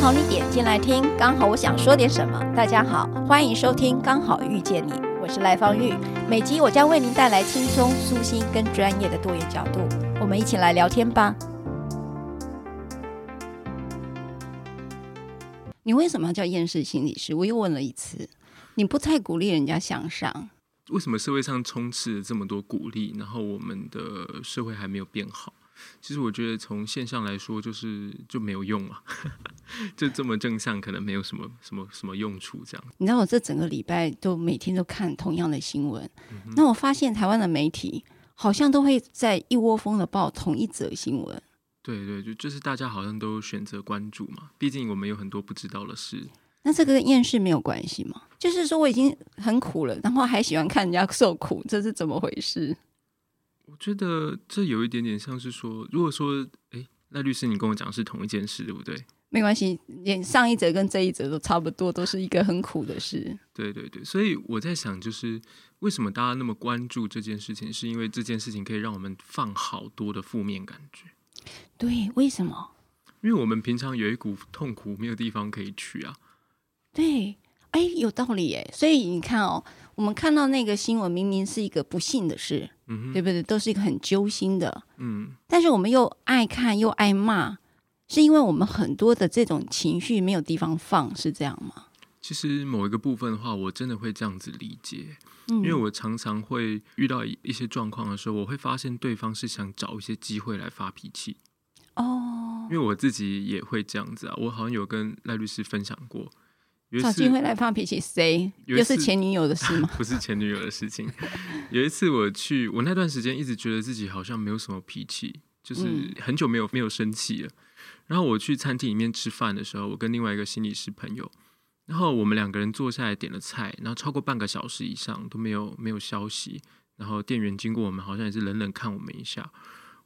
刚好你点进来听，刚好我想说点什么。大家好，欢迎收听《刚好遇见你》，我是赖芳玉。每集我将为您带来轻松、舒心跟专业的多元角度，我们一起来聊天吧。你为什么要叫厌世心理师？我又问了一次，你不太鼓励人家向上。为什么社会上充斥了这么多鼓励，然后我们的社会还没有变好？其实我觉得从现象来说，就是就没有用啊，就这么正向，可能没有什么什么什么用处。这样，你知道我这整个礼拜都每天都看同样的新闻，嗯、那我发现台湾的媒体好像都会在一窝蜂的报同一则新闻。对对，就就是大家好像都选择关注嘛，毕竟我们有很多不知道的事。那这个跟厌世没有关系吗？就是说我已经很苦了，然后还喜欢看人家受苦，这是怎么回事？我觉得这有一点点像是说，如果说，哎，赖律师，你跟我讲是同一件事，对不对？没关系，连上一则跟这一则都差不多，都是一个很苦的事。对对对，所以我在想，就是为什么大家那么关注这件事情，是因为这件事情可以让我们放好多的负面感觉。对，为什么？因为我们平常有一股痛苦，没有地方可以去啊。对，哎，有道理哎。所以你看哦，我们看到那个新闻，明明是一个不幸的事，嗯，对不对？都是一个很揪心的，嗯。但是我们又爱看又爱骂，是因为我们很多的这种情绪没有地方放，是这样吗？其实某一个部分的话，我真的会这样子理解，嗯，因为我常常会遇到一些状况的时候，我会发现对方是想找一些机会来发脾气。哦，因为我自己也会这样子啊，我好像有跟赖律师分享过。找机会来发脾气，谁？又是前女友的事吗？不是前女友的事情。有一次我去，我那段时间一直觉得自己好像没有什么脾气，就是很久没有没有生气了。然后我去餐厅里面吃饭的时候，我跟另外一个心理师朋友，然后我们两个人坐下来点了菜，然后超过半个小时以上都没有没有消息。然后店员经过我们，好像也是冷冷看我们一下。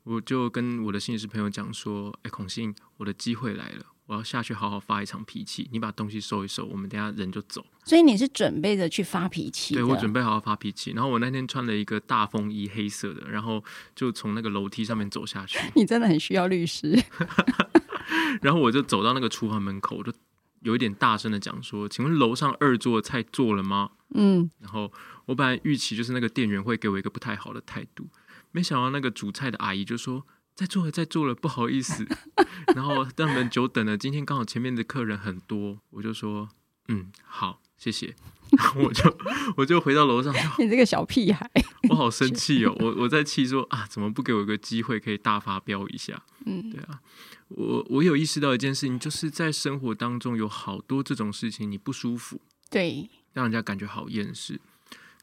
我就跟我的心理师朋友讲说：“哎，孔信，我的机会来了。”我要下去好好发一场脾气，你把东西收一收，我们等下人就走。所以你是准备着去发脾气？对，我准备好好发脾气。然后我那天穿了一个大风衣，黑色的，然后就从那个楼梯上面走下去。你真的很需要律师。然后我就走到那个厨房门口，我就有一点大声的讲说：“请问楼上二桌的菜做了吗？”嗯。然后我本来预期就是那个店员会给我一个不太好的态度，没想到那个煮菜的阿姨就说。在做了，在做了，不好意思。然后让人久等了，今天刚好前面的客人很多，我就说，嗯，好，谢谢。我就我就回到楼上，你这个小屁孩，我好生气哦！我我在气说啊，怎么不给我一个机会可以大发飙一下？嗯，对啊，我我有意识到一件事情，就是在生活当中有好多这种事情，你不舒服，对，让人家感觉好厌世。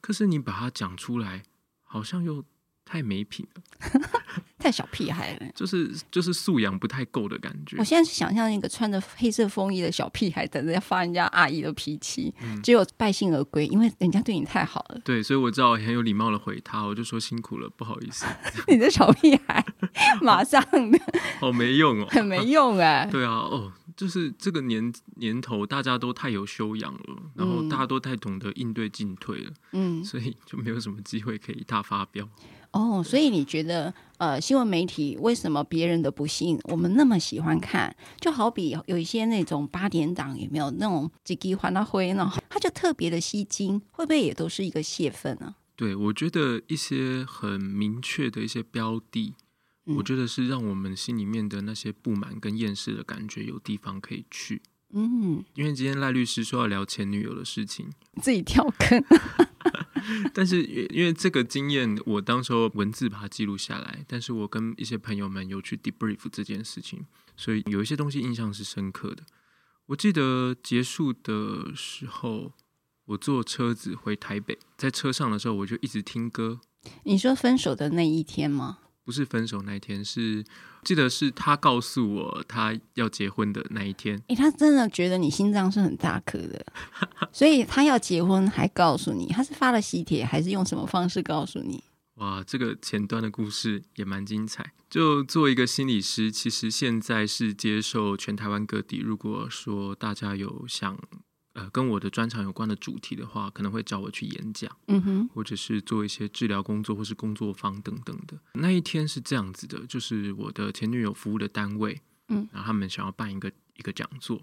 可是你把它讲出来，好像又。太没品了，太小屁孩了，就是就是素养不太够的感觉。我现在是想象一个穿着黑色风衣的小屁孩，等着要发人家阿姨的脾气，只有败兴而归，因为人家对你太好了。对，所以我知道很有礼貌的回他，我就说辛苦了，不好意思。你的小屁孩，马上的，好没用哦，很没用哎。对啊，哦，就是这个年年头，大家都太有修养了，然后大家都太懂得应对进退了，嗯，所以就没有什么机会可以大发飙。哦，所以你觉得，呃，新闻媒体为什么别人的不幸我们那么喜欢看？就好比有一些那种八点档，有没有那种几几还他灰呢？他就特别的吸睛，会不会也都是一个泄愤呢？对，我觉得一些很明确的一些标的，嗯、我觉得是让我们心里面的那些不满跟厌世的感觉有地方可以去。嗯，因为今天赖律师说要聊前女友的事情，自己跳坑。但是因为这个经验，我当时候文字把它记录下来。但是我跟一些朋友们有去 debrief 这件事情，所以有一些东西印象是深刻的。我记得结束的时候，我坐车子回台北，在车上的时候我就一直听歌。你说分手的那一天吗？不是分手那一天，是记得是他告诉我他要结婚的那一天。诶、欸，他真的觉得你心脏是很大颗的，所以他要结婚还告诉你，他是发了喜帖还是用什么方式告诉你？哇，这个前端的故事也蛮精彩。就做一个心理师，其实现在是接受全台湾各地，如果说大家有想。呃，跟我的专长有关的主题的话，可能会找我去演讲，嗯哼，或者是做一些治疗工作，或是工作坊等等的。那一天是这样子的，就是我的前女友服务的单位，嗯，然后他们想要办一个一个讲座，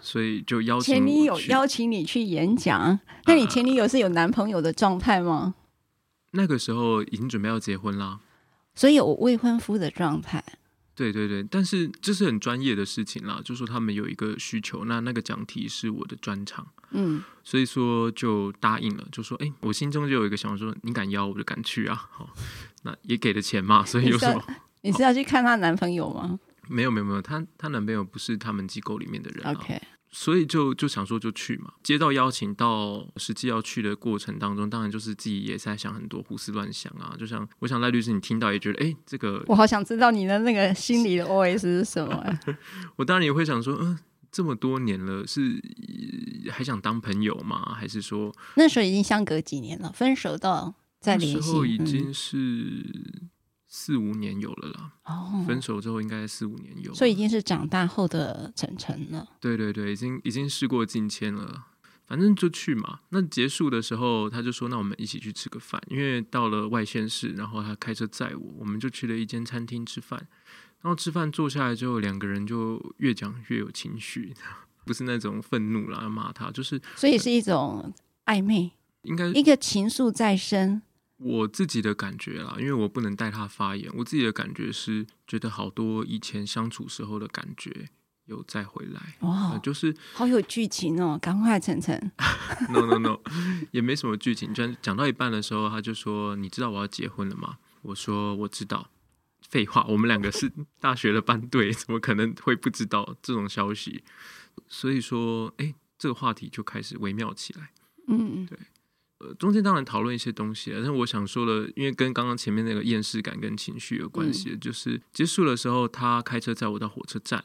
所以就邀请前女友邀请你去演讲。那你前女友是有男朋友的状态吗？呃，那个时候已经准备要结婚啦，所以有未婚夫的状态。对对对，但是这是很专业的事情啦，就说他们有一个需求，那那个讲题是我的专长，嗯，所以说就答应了，就说，哎，我心中就有一个想法说，你敢邀我就敢去啊，好，那也给了钱嘛，所以有什么？你是要去看她男朋友吗？没有没有没有，她她男朋友不是他们机构里面的人啊，OK。所以就就想说就去嘛，接到邀请到实际要去的过程当中，当然就是自己也在想很多胡思乱想啊。就像我想赖律师，你听到也觉得哎，这个我好想知道你的那个心里的 OS 是什么。我当然也会想说，嗯、呃，这么多年了，是还想当朋友吗？还是说那时候已经相隔几年了，分手到再联系，那时候已经是。嗯四五年有了啦，哦，分手之后应该四五年有，所以已经是长大后的晨晨了。对对对，已经已经事过境迁了，反正就去嘛。那结束的时候，他就说：“那我们一起去吃个饭。”因为到了外县市，然后他开车载我，我们就去了一间餐厅吃饭。然后吃饭坐下来之后，两个人就越讲越有情绪，不是那种愤怒啦，骂他，就是所以是一种暧昧，应该一个情愫在身。我自己的感觉啦，因为我不能代他发言。我自己的感觉是，觉得好多以前相处时候的感觉有再回来。哇、呃，就是好有剧情哦！赶快，晨晨。No No No，也没什么剧情。就讲到一半的时候，他就说：“你知道我要结婚了吗？”我说：“我知道。”废话，我们两个是 大学的班队，怎么可能会不知道这种消息？所以说，哎，这个话题就开始微妙起来。嗯，对。呃，中间当然讨论一些东西，但是我想说的，因为跟刚刚前面那个厌世感跟情绪有关系，嗯、就是结束的时候，他开车载我到火车站，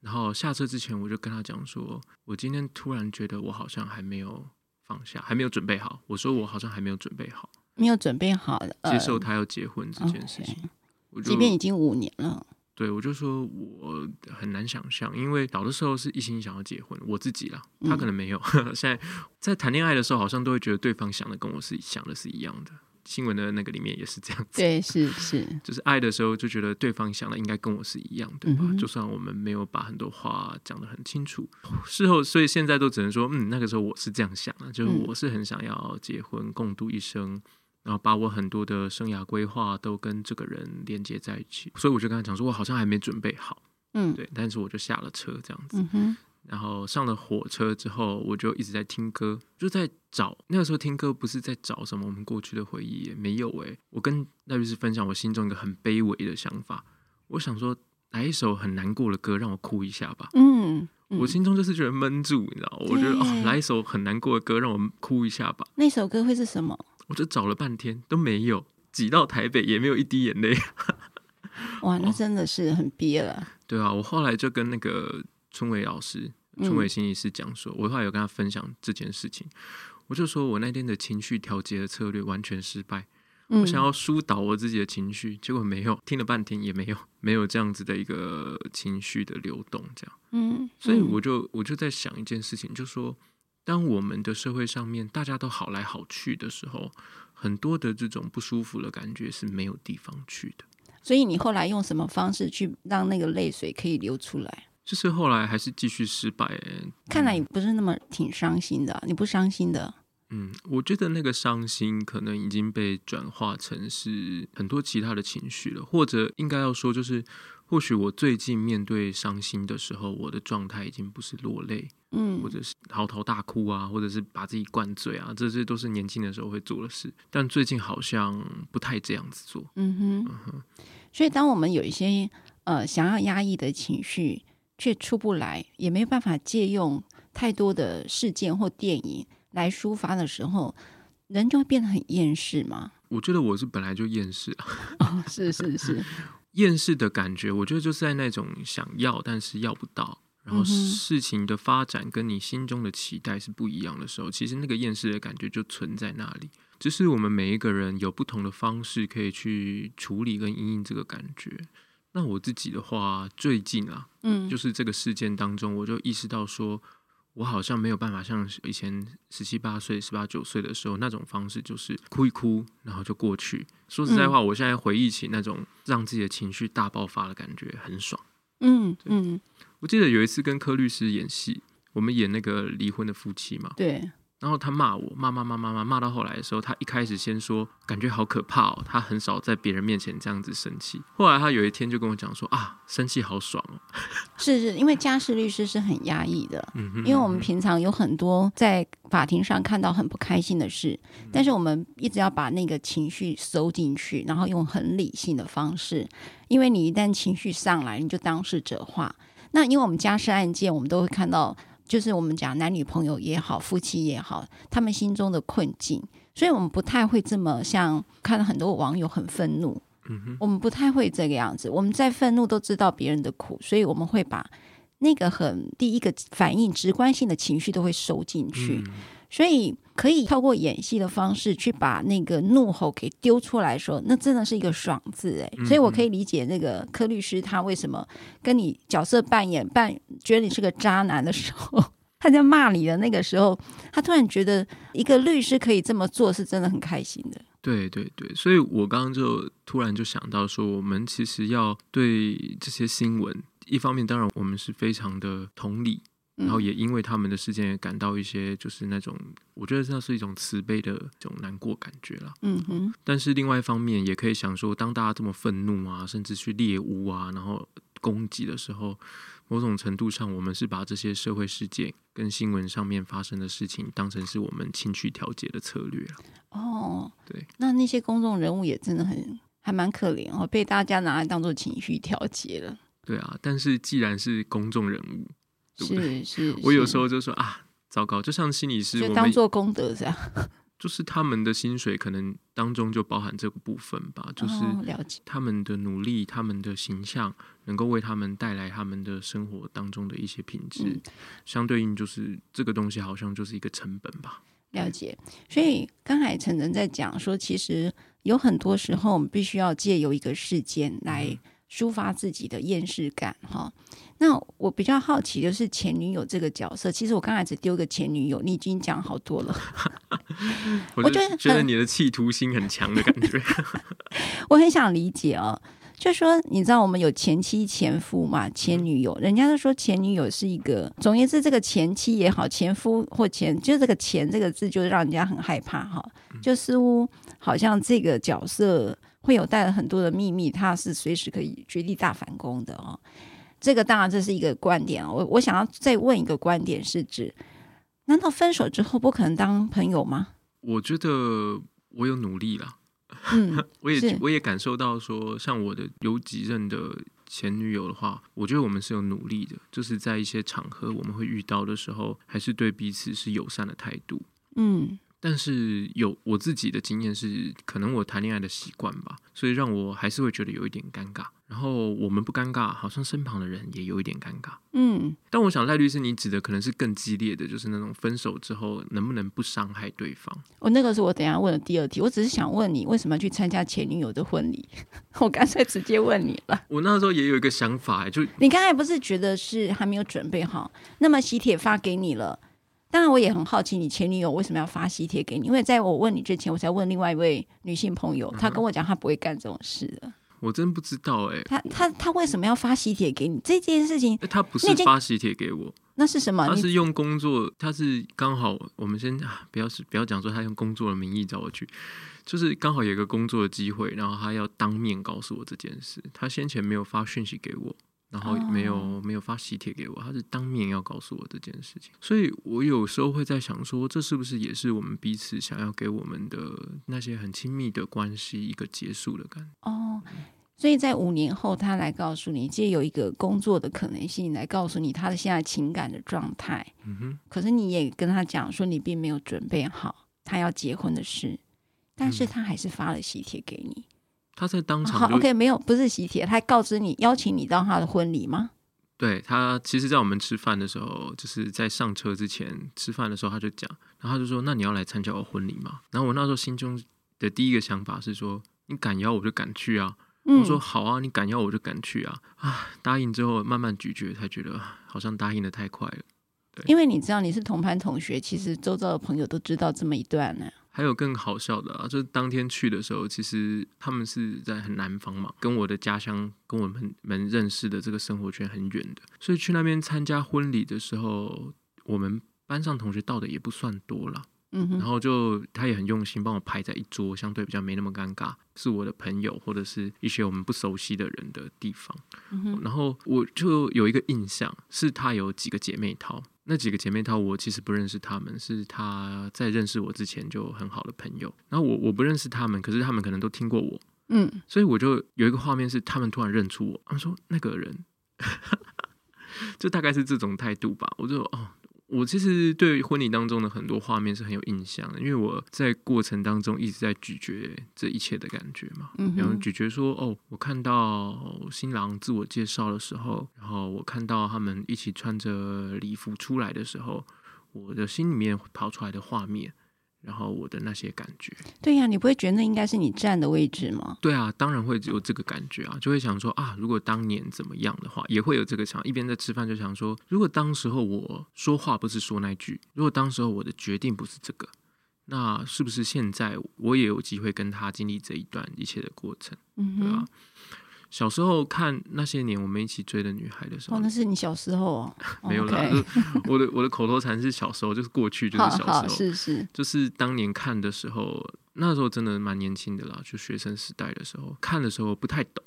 然后下车之前，我就跟他讲说，我今天突然觉得我好像还没有放下，还没有准备好。我说我好像还没有准备好，没有准备好接受他要结婚这件事情。呃 okay、我即便已经五年了。对，我就说我很难想象，因为小的时候是一心想要结婚，我自己啦，他可能没有。嗯、现在在谈恋爱的时候，好像都会觉得对方想的跟我是想的是一样的。新闻的那个里面也是这样子，对，是 是，就是爱的时候就觉得对方想的应该跟我是一样，对吧？嗯、就算我们没有把很多话讲得很清楚，事后，所以现在都只能说，嗯，那个时候我是这样想的，就是我是很想要结婚，共度一生。然后把我很多的生涯规划都跟这个人连接在一起，所以我就跟他讲说，我好像还没准备好，嗯，对，但是我就下了车这样子，嗯，然后上了火车之后，我就一直在听歌，就在找那个时候听歌不是在找什么我们过去的回忆，也没有诶，我跟赖律师分享我心中一个很卑微的想法，我想说来一首很难过的歌让我哭一下吧，嗯，嗯，我心中就是觉得闷住，你知道，我觉得哦，来一首很难过的歌让我哭一下吧，那首歌会是什么？我就找了半天都没有，挤到台北也没有一滴眼泪。哇，那真的是很憋了。对啊，我后来就跟那个春伟老师、春伟心理师讲说，嗯、我后来有跟他分享这件事情，我就说我那天的情绪调节的策略完全失败。嗯、我想要疏导我自己的情绪，结果没有，听了半天也没有，没有这样子的一个情绪的流动，这样。嗯，所以我就我就在想一件事情，就说。当我们的社会上面大家都好来好去的时候，很多的这种不舒服的感觉是没有地方去的。所以你后来用什么方式去让那个泪水可以流出来？就是后来还是继续失败。嗯，看来你不是那么挺伤心的，你不伤心的？嗯，我觉得那个伤心可能已经被转化成是很多其他的情绪了，或者应该要说就是。或许我最近面对伤心的时候，我的状态已经不是落泪，嗯，或者是嚎啕大哭啊，或者是把自己灌醉啊，这些都是年轻的时候会做的事。但最近好像不太这样子做。嗯哼，嗯哼。所以，当我们有一些呃想要压抑的情绪却出不来，也没办法借用太多的事件或电影来抒发的时候，人就会变得很厌世嘛。我觉得我是本来就厌世啊。哦，是是是，厌世的感觉，我觉得就是在那种想要但是要不到，然后事情的发展跟你心中的期待是不一样的时候，其实那个厌世的感觉就存在那里。只是我们每一个人有不同的方式可以去处理跟应应这个感觉。那我自己的话，最近啊，嗯，就是这个事件当中，我就意识到说，我好像没有办法像以前十七八岁、十八九岁的时候那种方式，就是哭一哭，然后就过去。说实在话，我现在回忆起那种让自己的情绪大爆发的感觉，很爽。嗯嗯，我记得有一次跟柯律师演戏，我们演那个离婚的夫妻嘛。对。然后他骂我，骂骂骂骂骂骂到后来的时候，他一开始先说感觉好可怕哦，他很少在别人面前这样子生气。后来他有一天就跟我讲说啊，生气好爽哦。是是，因为家事律师是很压抑的，嗯哼，因为我们平常有很多在法庭上看到很不开心的事，嗯，但是我们一直要把那个情绪收进去，然后用很理性的方式，因为你一旦情绪上来，你就当事者化。那因为我们家事案件，我们都会看到。就是我们讲男女朋友也好，夫妻也好，他们心中的困境，所以我们不太会这么像看到很多网友很愤怒，嗯哼，我们不太会这个样子。我们在愤怒都知道别人的苦，所以我们会把那个很第一个反应直观性的情绪都会收进去。嗯所以可以透过演戏的方式去把那个怒吼给丢出来说，那真的是一个爽字哎！所以我可以理解那个柯律师他为什么跟你角色扮演扮觉得你是个渣男的时候，他在骂你的那个时候，他突然觉得一个律师可以这么做是真的很开心的。对对对，所以我刚刚就突然就想到说，我们其实要对这些新闻，一方面当然我们是非常的同理。然后也因为他们的事件，也感到一些就是那种，我觉得这是一种慈悲的这种难过感觉啦。嗯哼。但是另外一方面，也可以想说，当大家这么愤怒啊，甚至去猎巫啊，然后攻击的时候，某种程度上，我们是把这些社会事件跟新闻上面发生的事情，当成是我们情绪调节的策略了。哦，对。那那些公众人物也真的很还蛮可怜哦，被大家拿来当做情绪调节了。对啊，但是既然是公众人物。是 是，我有时候就说啊，糟糕，就像心理师，就当做功德这样。就是他们的薪水可能当中就包含这个部分吧，就是他们的努力，他们的形象能够为他们带来他们的生活当中的一些品质，嗯，相对应就是这个东西好像就是一个成本吧。了解，所以刚才诚诚在讲说，其实有很多时候我们必须要借由一个事件来抒发自己的厌世感，哈。那我比较好奇的是前女友这个角色，其实我刚才只丢个前女友，你已经讲好多了。我就觉得你的企图心很强的感觉。我很想理解哦，就说你知道我们有前妻、前夫嘛，前女友，人家都说前女友是一个，总而言之，这个前妻也好，前夫或前，就这个“前”这个字，就让人家很害怕哈，就似乎好像这个角色会有带了很多的秘密，他是随时可以绝地大反攻的哦。这个当然这是一个观点，我我想要再问一个观点是指，难道分手之后不可能当朋友吗？我觉得我有努力了，嗯，我也我也感受到说，像我的有几任的前女友的话，我觉得我们是有努力的，就是在一些场合我们会遇到的时候，还是对彼此是友善的态度，嗯。但是有我自己的经验是，可能我谈恋爱的习惯吧，所以让我还是会觉得有一点尴尬。然后我们不尴尬，好像身旁的人也有一点尴尬。嗯，但我想赖律师，你指的可能是更激烈的，就是那种分手之后能不能不伤害对方？哦，那个是我等下问的第二题。我只是想问你，为什么要去参加前女友的婚礼？我干脆直接问你了。我那时候也有一个想法，就你刚才不是觉得是还没有准备好？那么喜帖发给你了。当然，我也很好奇，你前女友为什么要发喜帖给你？因为在我问你之前，我才问另外一位女性朋友，她跟我讲，她不会干这种事的。我真不知道哎、欸，她她她为什么要发喜帖给你？这件事情，她不是发喜帖给我，那是什么？她是用工作，她是刚好我们先不要是不要讲说她用工作的名义找我去，就是刚好有一个工作的机会，然后她要当面告诉我这件事。她先前没有发讯息给我。然后没有、oh. 没有发喜帖给我，他是当面要告诉我这件事情，所以我有时候会在想说，这是不是也是我们彼此想要给我们的那些很亲密的关系一个结束的感觉？哦、oh.，所以在五年后，他来告诉你，借有一个工作的可能性来告诉你他的现在情感的状态。嗯哼，可是你也跟他讲说，你并没有准备好他要结婚的事。但是他还是发了喜帖给你。他在当场、哦、OK，没有，不是喜帖，他还告知你邀请你到他的婚礼吗？对，他其实，在我们吃饭的时候，就是在上车之前吃饭的时候，他就讲，然后他就说：“那你要来参加我婚礼吗？”然后我那时候心中的第一个想法是说：“你敢邀我就敢去啊！”嗯、我说：“好啊，你敢邀我就敢去啊！”啊，答应之后慢慢咀嚼，才觉得好像答应的太快了。对，因为你知道你是同班同学，其实周遭的朋友都知道这么一段呢。还有更好笑的啊，就是当天去的时候，其实他们是在很南方嘛，跟我的家乡、跟我们们认识的这个生活圈很远的，所以去那边参加婚礼的时候，我们班上同学到的也不算多了。嗯哼，然后就他也很用心帮我排在一桌，相对比较没那么尴尬，是我的朋友或者是一些我们不熟悉的人的地方。嗯哼，然后我就有一个印象，是他有几个姐妹淘。那几个姐妹淘，我其实不认识她们，是她在认识我之前就很好的朋友。然后我我不认识她们，可是她们可能都听过我，嗯，所以我就有一个画面是她们突然认出我，他们说那个人，就大概是这种态度吧。我就哦。我其实对婚礼当中的很多画面是很有印象的，因为我在过程当中一直在咀嚼这一切的感觉嘛。嗯，然后咀嚼说：“哦，我看到新郎自我介绍的时候，然后我看到他们一起穿着礼服出来的时候，我的心里面跑出来的画面。”然后我的那些感觉，对呀，你不会觉得那应该是你站的位置吗？对啊，当然会有这个感觉啊，就会想说啊，如果当年怎么样的话，也会有这个想，一边在吃饭就想说，如果当时候我说话不是说那句，如果当时候我的决定不是这个，那是不是现在我也有机会跟他经历这一段一切的过程？嗯哼，对啊。小时候看那些年我们一起追的女孩的时候，哦，那是你小时候哦，没有啦。我的我的口头禅是小时候，就是过去，就是小时候，是是，就是当年看的时候，那时候真的蛮年轻的啦，就学生时代的时候看的时候不太懂，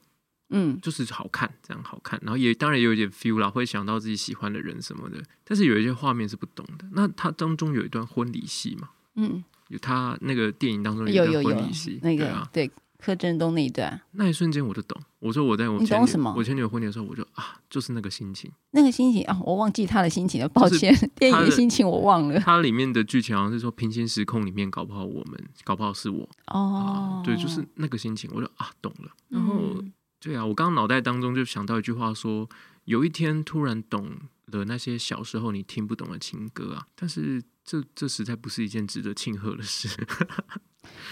嗯，就是好看，这样好看，然后也当然也有一点 feel 啦，会想到自己喜欢的人什么的，但是有一些画面是不懂的。那他当中有一段婚礼戏嘛，嗯，有他那个电影当中有一段婚礼戏，那个对啊，对。柯震东那一段，那一瞬间我就懂。我说我在我前女我前女友婚礼的时候，我就啊，就是那个心情，那个心情啊，我忘记他的心情了，抱歉，电影的心情我忘了。它里面的剧情好像是说，平行时空里面搞不好我们，搞不好是我哦、啊，对，就是那个心情，我就啊懂了。然后、嗯、对啊，我刚刚脑袋当中就想到一句话说，有一天突然懂了那些小时候你听不懂的情歌啊，但是这这实在不是一件值得庆贺的事。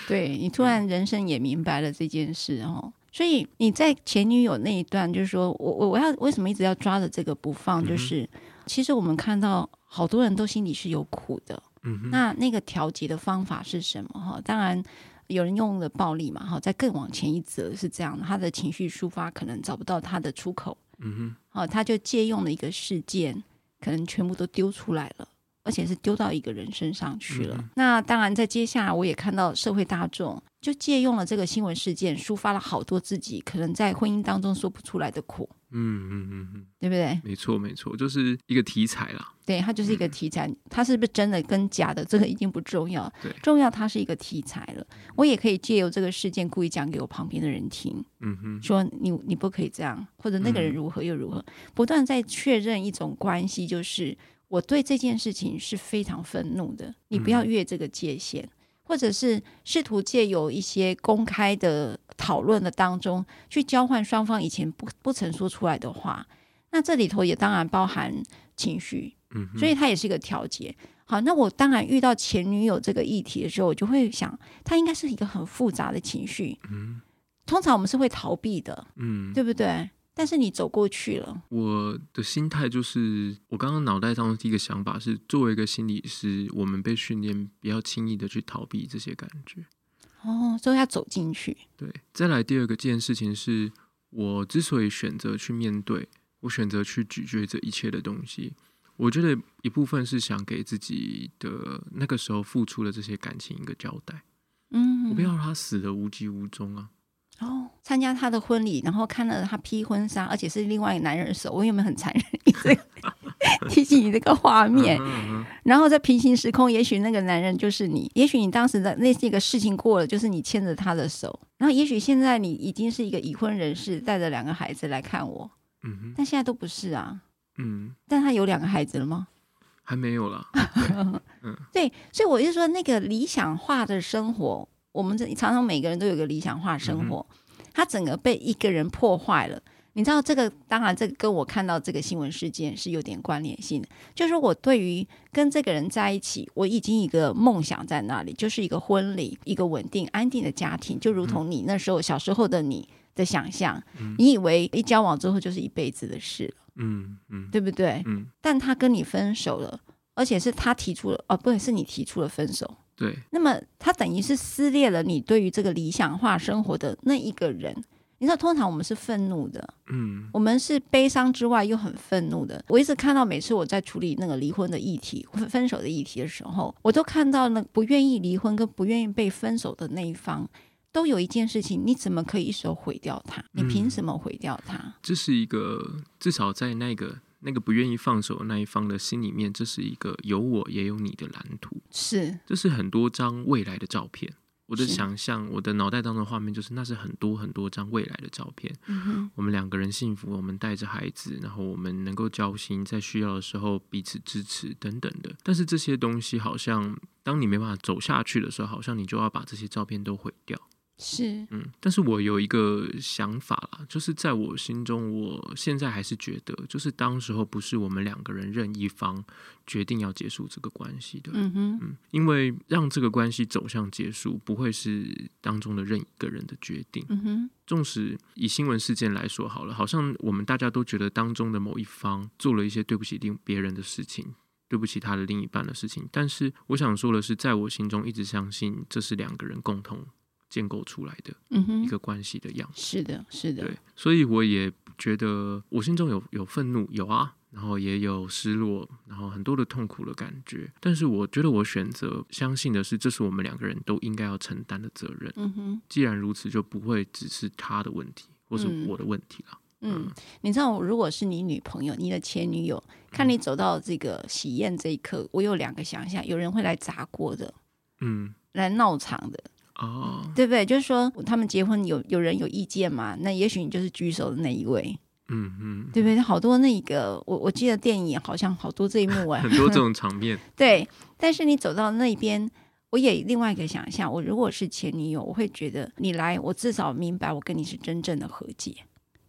对，你突然人生也明白了这件事哦，所以你在前女友那一段，就是说我我我要为什么一直要抓着这个不放？就是、嗯、其实我们看到好多人都心里是有苦的，嗯哼，那那个调节的方法是什么？哈，当然有人用了暴力嘛，哈，再更往前一则是这样，他的情绪抒发可能找不到他的出口，嗯哼，好，他就借用了一个事件，可能全部都丢出来了。而且是丢到一个人身上去了。嗯、那当然，在接下来我也看到社会大众就借用了这个新闻事件，抒发了好多自己可能在婚姻当中说不出来的苦。嗯嗯嗯嗯，对不对？没错没错，就是一个题材啦。对，它就是一个题材。嗯、它是不是真的跟假的，这个已经不重要。对，重要它是一个题材了。我也可以借由这个事件故意讲给我旁边的人听。嗯哼，说你你不可以这样，或者那个人如何又如何，嗯、不断在确认一种关系，就是。我对这件事情是非常愤怒的，你不要越这个界限，嗯、或者是试图借由一些公开的讨论的当中去交换双方以前不不曾说出来的话。那这里头也当然包含情绪，嗯，所以它也是一个调节。好，那我当然遇到前女友这个议题的时候，我就会想，它应该是一个很复杂的情绪。嗯，通常我们是会逃避的，嗯，对不对？但是你走过去了，我的心态就是，我刚刚脑袋上的第一个想法是，作为一个心理师，我们被训练不要轻易的去逃避这些感觉。哦，所以要走进去。对，再来第二个件事情是，我之所以选择去面对，我选择去咀嚼这一切的东西，我觉得一部分是想给自己的那个时候付出的这些感情一个交代。嗯，我不要让他死的无疾无终啊。哦，参加他的婚礼，然后看了他披婚纱，而且是另外一个男人的手，我有没有很残忍？你这个 提起你这个画面，然后在平行时空，也许那个男人就是你，也许你当时的那些个事情过了，就是你牵着他的手，然后也许现在你已经是一个已婚人士，带着两个孩子来看我，嗯哼，但现在都不是啊，嗯，但他有两个孩子了吗？还没有了，嗯，对，所以我就说那个理想化的生活。我们这常常每个人都有个理想化生活，他整个被一个人破坏了。你知道这个？当然，这个跟我看到这个新闻事件是有点关联性的。就是我对于跟这个人在一起，我已经一个梦想在那里，就是一个婚礼，一个稳定安定的家庭，就如同你那时候小时候的你的想象，嗯、你以为一交往之后就是一辈子的事了，嗯嗯，对不对？嗯。但他跟你分手了，而且是他提出了，哦，不对，是你提出了分手。对。那么他等于是撕裂了你对于这个理想化生活的那一个人。你知道，通常我们是愤怒的，嗯，我们是悲伤之外又很愤怒的。我一直看到，每次我在处理那个离婚的议题、分手的议题的时候，我都看到那不愿意离婚跟不愿意被分手的那一方，都有一件事情：你怎么可以一手毁掉他？你凭什么毁掉他？嗯，这是一个至少在那个那个不愿意放手的那一方的心里面，这是一个有我也有你的蓝图。是，这是很多张未来的照片。我的想象，我的脑袋当中的画面就是，那是很多很多张未来的照片。嗯哼，我们两个人幸福，我们带着孩子，然后我们能够交心，在需要的时候彼此支持等等的。但是这些东西，好像当你没办法走下去的时候，好像你就要把这些照片都毁掉。是，嗯，但是我有一个想法啦，就是在我心中，我现在还是觉得，就是当时候不是我们两个人任一方决定要结束这个关系的，嗯哼，嗯，因为让这个关系走向结束，不会是当中的任一个人的决定，嗯哼，纵使以新闻事件来说好了，好像我们大家都觉得当中的某一方做了一些对不起另别人的事情，对不起他的另一半的事情，但是我想说的是，在我心中一直相信这是两个人共同。建构出来的一个关系的样子，是的，是的，对，所以我也觉得我心中有有愤怒，有啊，然后也有失落，然后很多的痛苦的感觉。但是我觉得我选择相信的是，这是我们两个人都应该要承担的责任。嗯哼，既然如此，就不会只是他的问题，或是我的问题了。嗯，嗯，你知道，如果是你女朋友，你的前女友，看你走到这个喜宴这一刻，我有两个想象：有人会来砸锅的，嗯，来闹场的。哦，对不对？就是说，他们结婚有有人有意见嘛？那也许你就是举手的那一位，嗯嗯，对不对？好多那个，我我记得电影好像好多这一幕哎，很多这种场面。对，但是你走到那边，我也另外一个想象，我如果是前女友，我会觉得你来，我至少明白我跟你是真正的和解，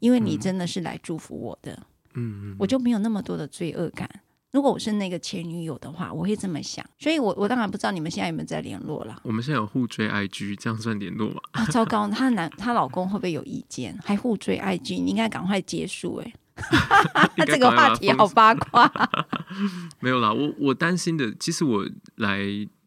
因为你真的是来祝福我的，嗯嗯，我就没有那么多的罪恶感。如果我是那个前女友的话，我会这么想。所以我，我我当然不知道你们现在有没有在联络了。我们现在有互追 IG，这样算联络吗？啊，糟糕，她男她老公会不会有意见？还互追 IG，你应该赶快结束哎。这个话题好八卦。没有啦，我我担心的，其实我来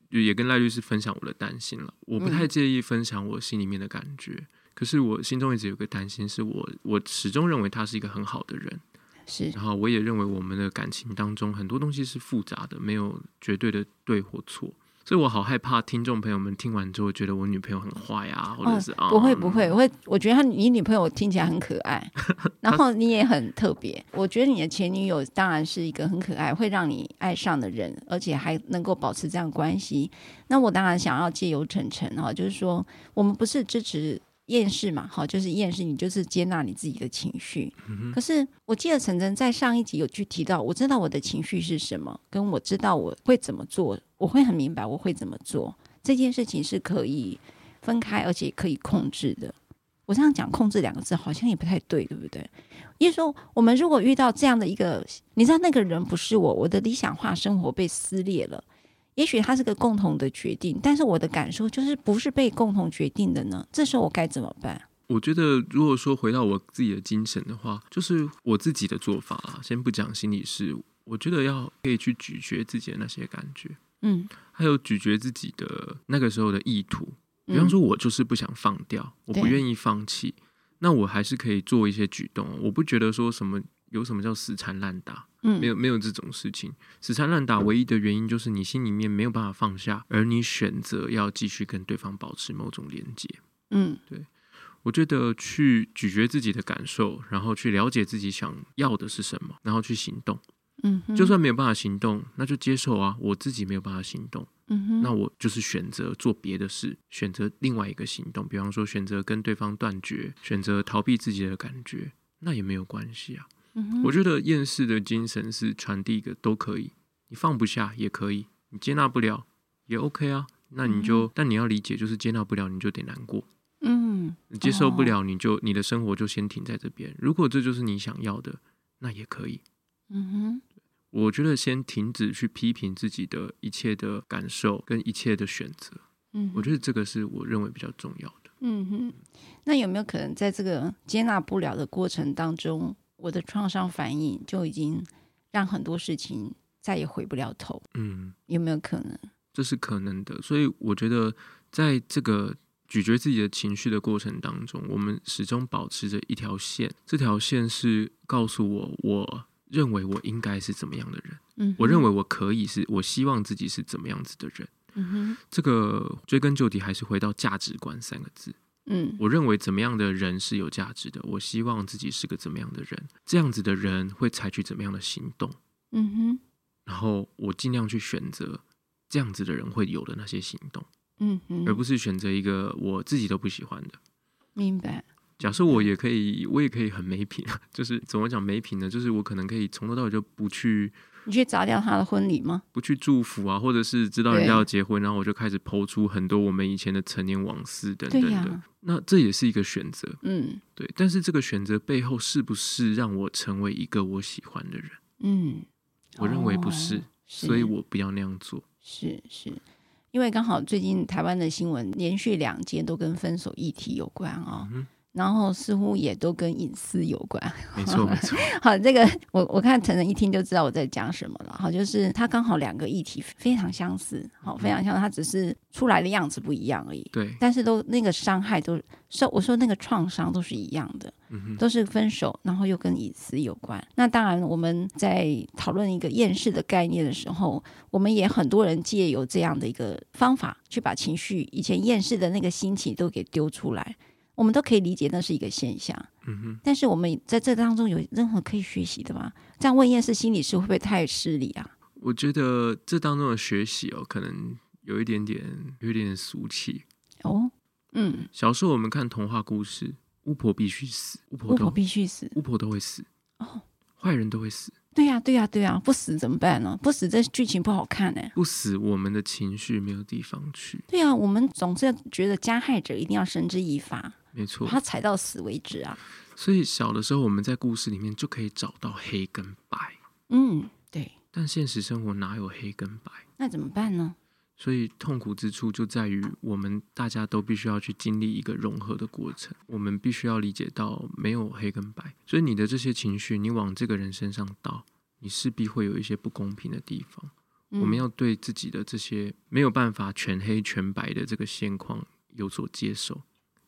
也跟赖律师分享我的担心了。我不太介意分享我心里面的感觉，嗯、可是我心中一直有个担心，是我我始终认为他是一个很好的人。是，然后我也认为我们的感情当中很多东西是复杂的，没有绝对的对或错，所以我好害怕听众朋友们听完之后觉得我女朋友很坏啊，或者是啊、哦，不会不会，我会我觉得他你女朋友听起来很可爱，然后你也很特别，我觉得你的前女友当然是一个很可爱，会让你爱上的人，而且还能够保持这样关系，那我当然想要借由晨晨哈，就是说我们不是支持。厌世嘛，好，就是厌世，你就是接纳你自己的情绪。嗯、可是我记得晨晨在上一集有去提到，我知道我的情绪是什么，跟我知道我会怎么做，我会很明白我会怎么做。这件事情是可以分开，而且可以控制的。我这样讲“控制”两个字好像也不太对，对不对？因为说我们如果遇到这样的一个，你知道那个人不是我，我的理想化生活被撕裂了。也许它是个共同的决定，但是我的感受就是不是被共同决定的呢？这时候我该怎么办？我觉得，如果说回到我自己的精神的话，就是我自己的做法啊。先不讲心理师，我觉得要可以去咀嚼自己的那些感觉，嗯，还有咀嚼自己的那个时候的意图。比方说，我就是不想放掉，嗯、我不愿意放弃，那我还是可以做一些举动。我不觉得说什么。有什么叫死缠烂打？嗯，没有没有这种事情。死缠烂打唯一的原因就是你心里面没有办法放下，而你选择要继续跟对方保持某种连接。嗯，对。我觉得去咀嚼自己的感受，然后去了解自己想要的是什么，然后去行动。嗯，就算没有办法行动，那就接受啊，我自己没有办法行动。嗯哼，那我就是选择做别的事，选择另外一个行动，比方说选择跟对方断绝，选择逃避自己的感觉，那也没有关系啊。我觉得厌世的精神是传递一个都可以，你放不下也可以，你接纳不了也 OK 啊，那你就，嗯、但你要理解，就是接纳不了，你就得难过。嗯，接受不了，你就、哦、你的生活就先停在这边。如果这就是你想要的，那也可以。嗯哼，我觉得先停止去批评自己的一切的感受跟一切的选择。嗯，我觉得这个是我认为比较重要的。嗯哼，那有没有可能在这个接纳不了的过程当中，我的创伤反应就已经让很多事情再也回不了头？嗯，有没有可能？这是可能的。所以我觉得在这个。咀嚼自己的情绪的过程当中，我们始终保持着一条线。这条线是告诉我，我认为我应该是怎么样的人。嗯，我认为我可以是，我希望自己是怎么样子的人。嗯哼，这个追根究底还是回到价值观三个字。嗯，我认为怎么样的人是有价值的，我希望自己是个怎么样的人，这样子的人会采取怎么样的行动。嗯哼，然后我尽量去选择这样子的人会有的那些行动。嗯嗯，而不是选择一个我自己都不喜欢的。明白。假设我也可以，我也可以很没品，就是怎么讲没品呢？就是我可能可以从头到尾就不去，你去砸掉他的婚礼吗？不去祝福啊，或者是知道人家要结婚，然后我就开始抛出很多我们以前的陈年往事等等的。啊、那这也是一个选择，嗯，对。但是这个选择背后是不是让我成为一个我喜欢的人？嗯，我认为不是，哦、所以我不要那样做。是是。因为刚好最近台湾的新闻连续两件都跟分手议题有关啊、哦。嗯然后似乎也都跟隐私有关，没错没错。好，这个我我看陈晨一听就知道我在讲什么了。好，就是他刚好两个议题非常相似，好，非常相似，他只是出来的样子不一样而已。对，但是都那个伤害都受，我说那个创伤都是一样的，嗯，都是分手，然后又跟隐私有关。那当然，我们在讨论一个厌世的概念的时候，我们也很多人借由这样的一个方法去把情绪以前厌世的那个心情都给丢出来。我们都可以理解那是一个现象，嗯哼。但是我们在这当中有任何可以学习的吗？这样问厌世心理师会不会太失礼啊？我觉得这当中的学习哦，可能有一点点，有一点点俗气哦。嗯，小时候我们看童话故事，巫婆必须死，巫婆巫婆必须死，巫婆都会死哦，坏人都会死。对呀、啊，对呀、啊，对呀、啊，不死怎么办呢？不死这剧情不好看呢。不死，我们的情绪没有地方去。对呀、啊，我们总是觉得加害者一定要绳之以法。没错，他踩到死为止啊！所以小的时候，我们在故事里面就可以找到黑跟白。嗯，对。但现实生活哪有黑跟白？那怎么办呢？所以痛苦之处就在于，我们大家都必须要去经历一个融合的过程。我们必须要理解到，没有黑跟白。所以你的这些情绪，你往这个人身上倒，你势必会有一些不公平的地方。嗯。我们要对自己的这些没有办法全黑全白的这个现况有所接受。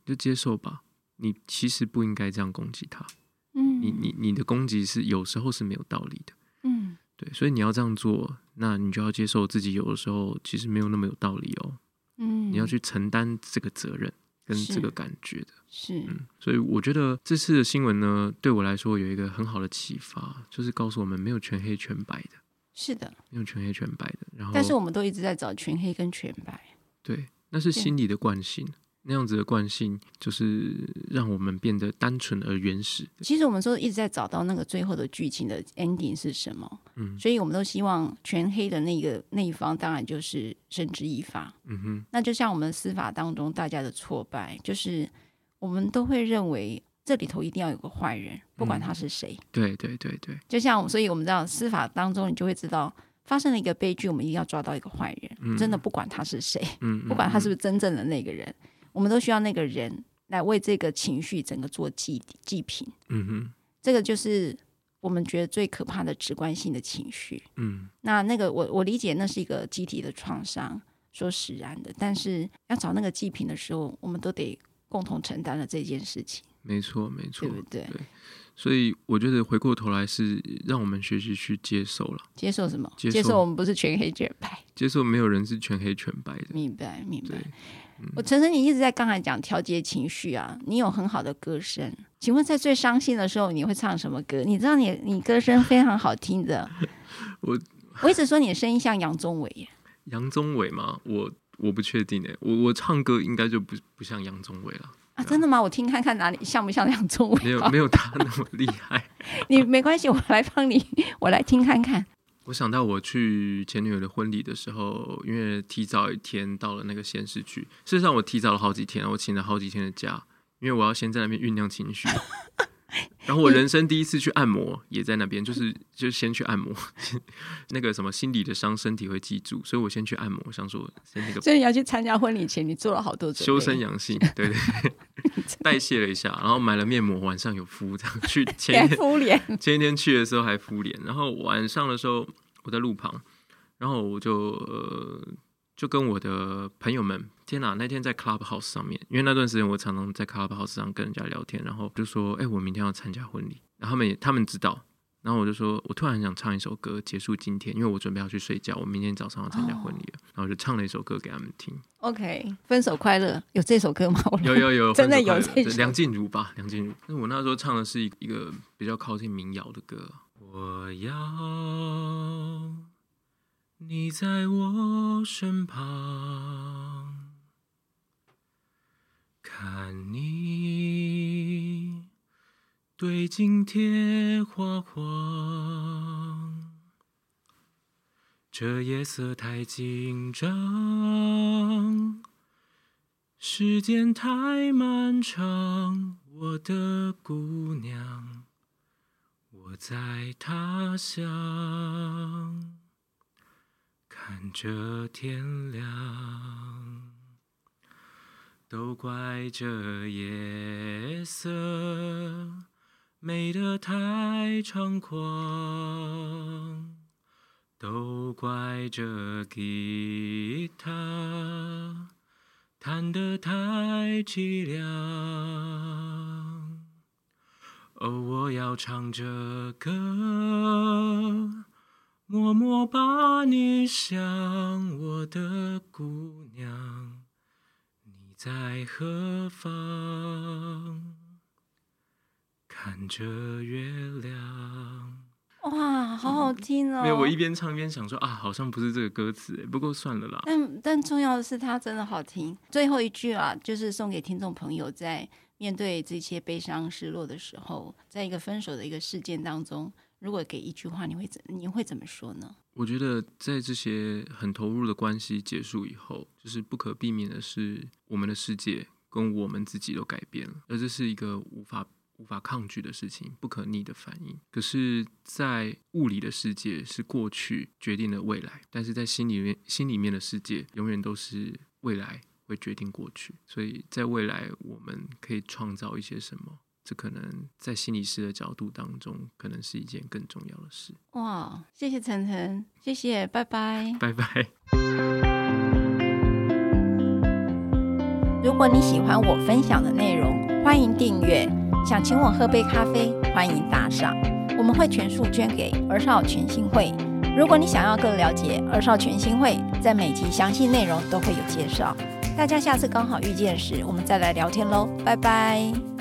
就接受吧，你其实不应该这样攻击他。嗯，你你你的攻击是有时候是没有道理的。嗯，对，所以你要这样做，那你就要接受自己有的时候其实没有那么有道理哦。嗯，你要去承担这个责任跟这个感觉的。是，嗯，所以我觉得这次的新闻呢，对我来说有一个很好的启发，就是告诉我们没有全黑全白的。是的，没有全黑全白的。然后，但是我们都一直在找全黑跟全白。对，那是心理的惯性。那样子的惯性，就是让我们变得单纯而原始。其实我们说一直在找到那个最后的剧情的 ending 是什么，嗯，所以我们都希望全黑的那个那一方，当然就是绳之以法，嗯哼。那就像我们司法当中大家的挫败，就是我们都会认为这里头一定要有个坏人，不管他是谁。嗯、对对对对，就像所以我们知道司法当中，你就会知道发生了一个悲剧，我们一定要抓到一个坏人，嗯、真的不管他是谁，嗯，嗯，不管他是不是真正的那个人。我们都需要那个人来为这个情绪整个做祭祭品。嗯哼，这个就是我们觉得最可怕的直观性的情绪。嗯，那那个我我理解那是一个集体的创伤，所使然的。但是要找那个祭品的时候，我们都得共同承担了这件事情。没错，没错，对不对？对。所以我觉得回过头来是让我们学习去接受了。接受什么？接受，接受我们不是全黑全白。接受没有人是全黑全白的。明白，明白。嗯、我陈晨，你一直在刚才讲调节情绪啊，你有很好的歌声。请问在最伤心的时候，你会唱什么歌？你知道你你歌声非常好听的。我我一直说你的声音像杨宗纬耶。杨宗纬吗？我我不确定诶。我我唱歌应该就不不像杨宗纬了。啊，真的吗？我听看看哪里像不像杨宗纬？没有没有他那么厉害。你没关系，我来帮你，我来听看看。我想到我去前女友的婚礼的时候，因为提早一天到了那个县市去，事实上我提早了好几天，我请了好几天的假，因为我要先在那边酝酿情绪。然后我人生第一次去按摩，也在那边，就是就先去按摩，那个什么心理的伤，身体会记住，所以我先去按摩，想说先那个。所以你要去参加婚礼前，你做了好多修身养性，对对，对，代谢了一下，然后买了面膜，晚上有敷，这样去前一天敷脸，前一天去的时候还敷脸，然后晚上的时候我在路旁，然后我就呃。就跟我的朋友们，天哪！那天在 Clubhouse 上面，因为那段时间我常常在 Clubhouse 上跟人家聊天，然后就说：“哎、欸，我明天要参加婚礼。”然后他们也他们知道，然后我就说：“我突然很想唱一首歌结束今天，因为我准备要去睡觉，我明天早上要参加婚礼了。Oh. 然后我就唱了一首歌给他们听。OK，分手快乐有这首歌吗？有有有，真的有这首。梁静茹吧，梁静茹。那我那时候唱的是一一个比较靠近民谣的歌。我要。你在我身旁，看你对镜贴花黄，这夜色太紧张，时间太漫长，我的姑娘，我在他乡。看着天亮，都怪这夜色美得太猖狂，都怪这吉他弹得太凄凉。哦，我要唱着歌。默默把你想，我的姑娘，你在何方？看着月亮。哇，好好听哦！没有，我一边唱一边想说啊，好像不是这个歌词哎，不过算了啦。但但重要的是，它真的好听。最后一句啊，就是送给听众朋友，在面对这些悲伤、失落的时候，在一个分手的一个事件当中。如果给一句话，你会怎你会怎么说呢？我觉得在这些很投入的关系结束以后，就是不可避免的是，我们的世界跟我们自己都改变了，而这是一个无法无法抗拒的事情，不可逆的反应。可是，在物理的世界是过去决定了未来，但是在心里面心里面的世界永远都是未来会决定过去。所以在未来，我们可以创造一些什么？这可能在心理师的角度当中，可能是一件更重要的事。哇，谢谢晨晨，谢谢，拜拜，拜拜。如果你喜欢我分享的内容，欢迎订阅。想请我喝杯咖啡，欢迎打赏，我们会全数捐给儿少全新会。如果你想要更了解儿少全新会，在每集详细内容都会有介绍。大家下次刚好遇见时，我们再来聊天喽，拜拜。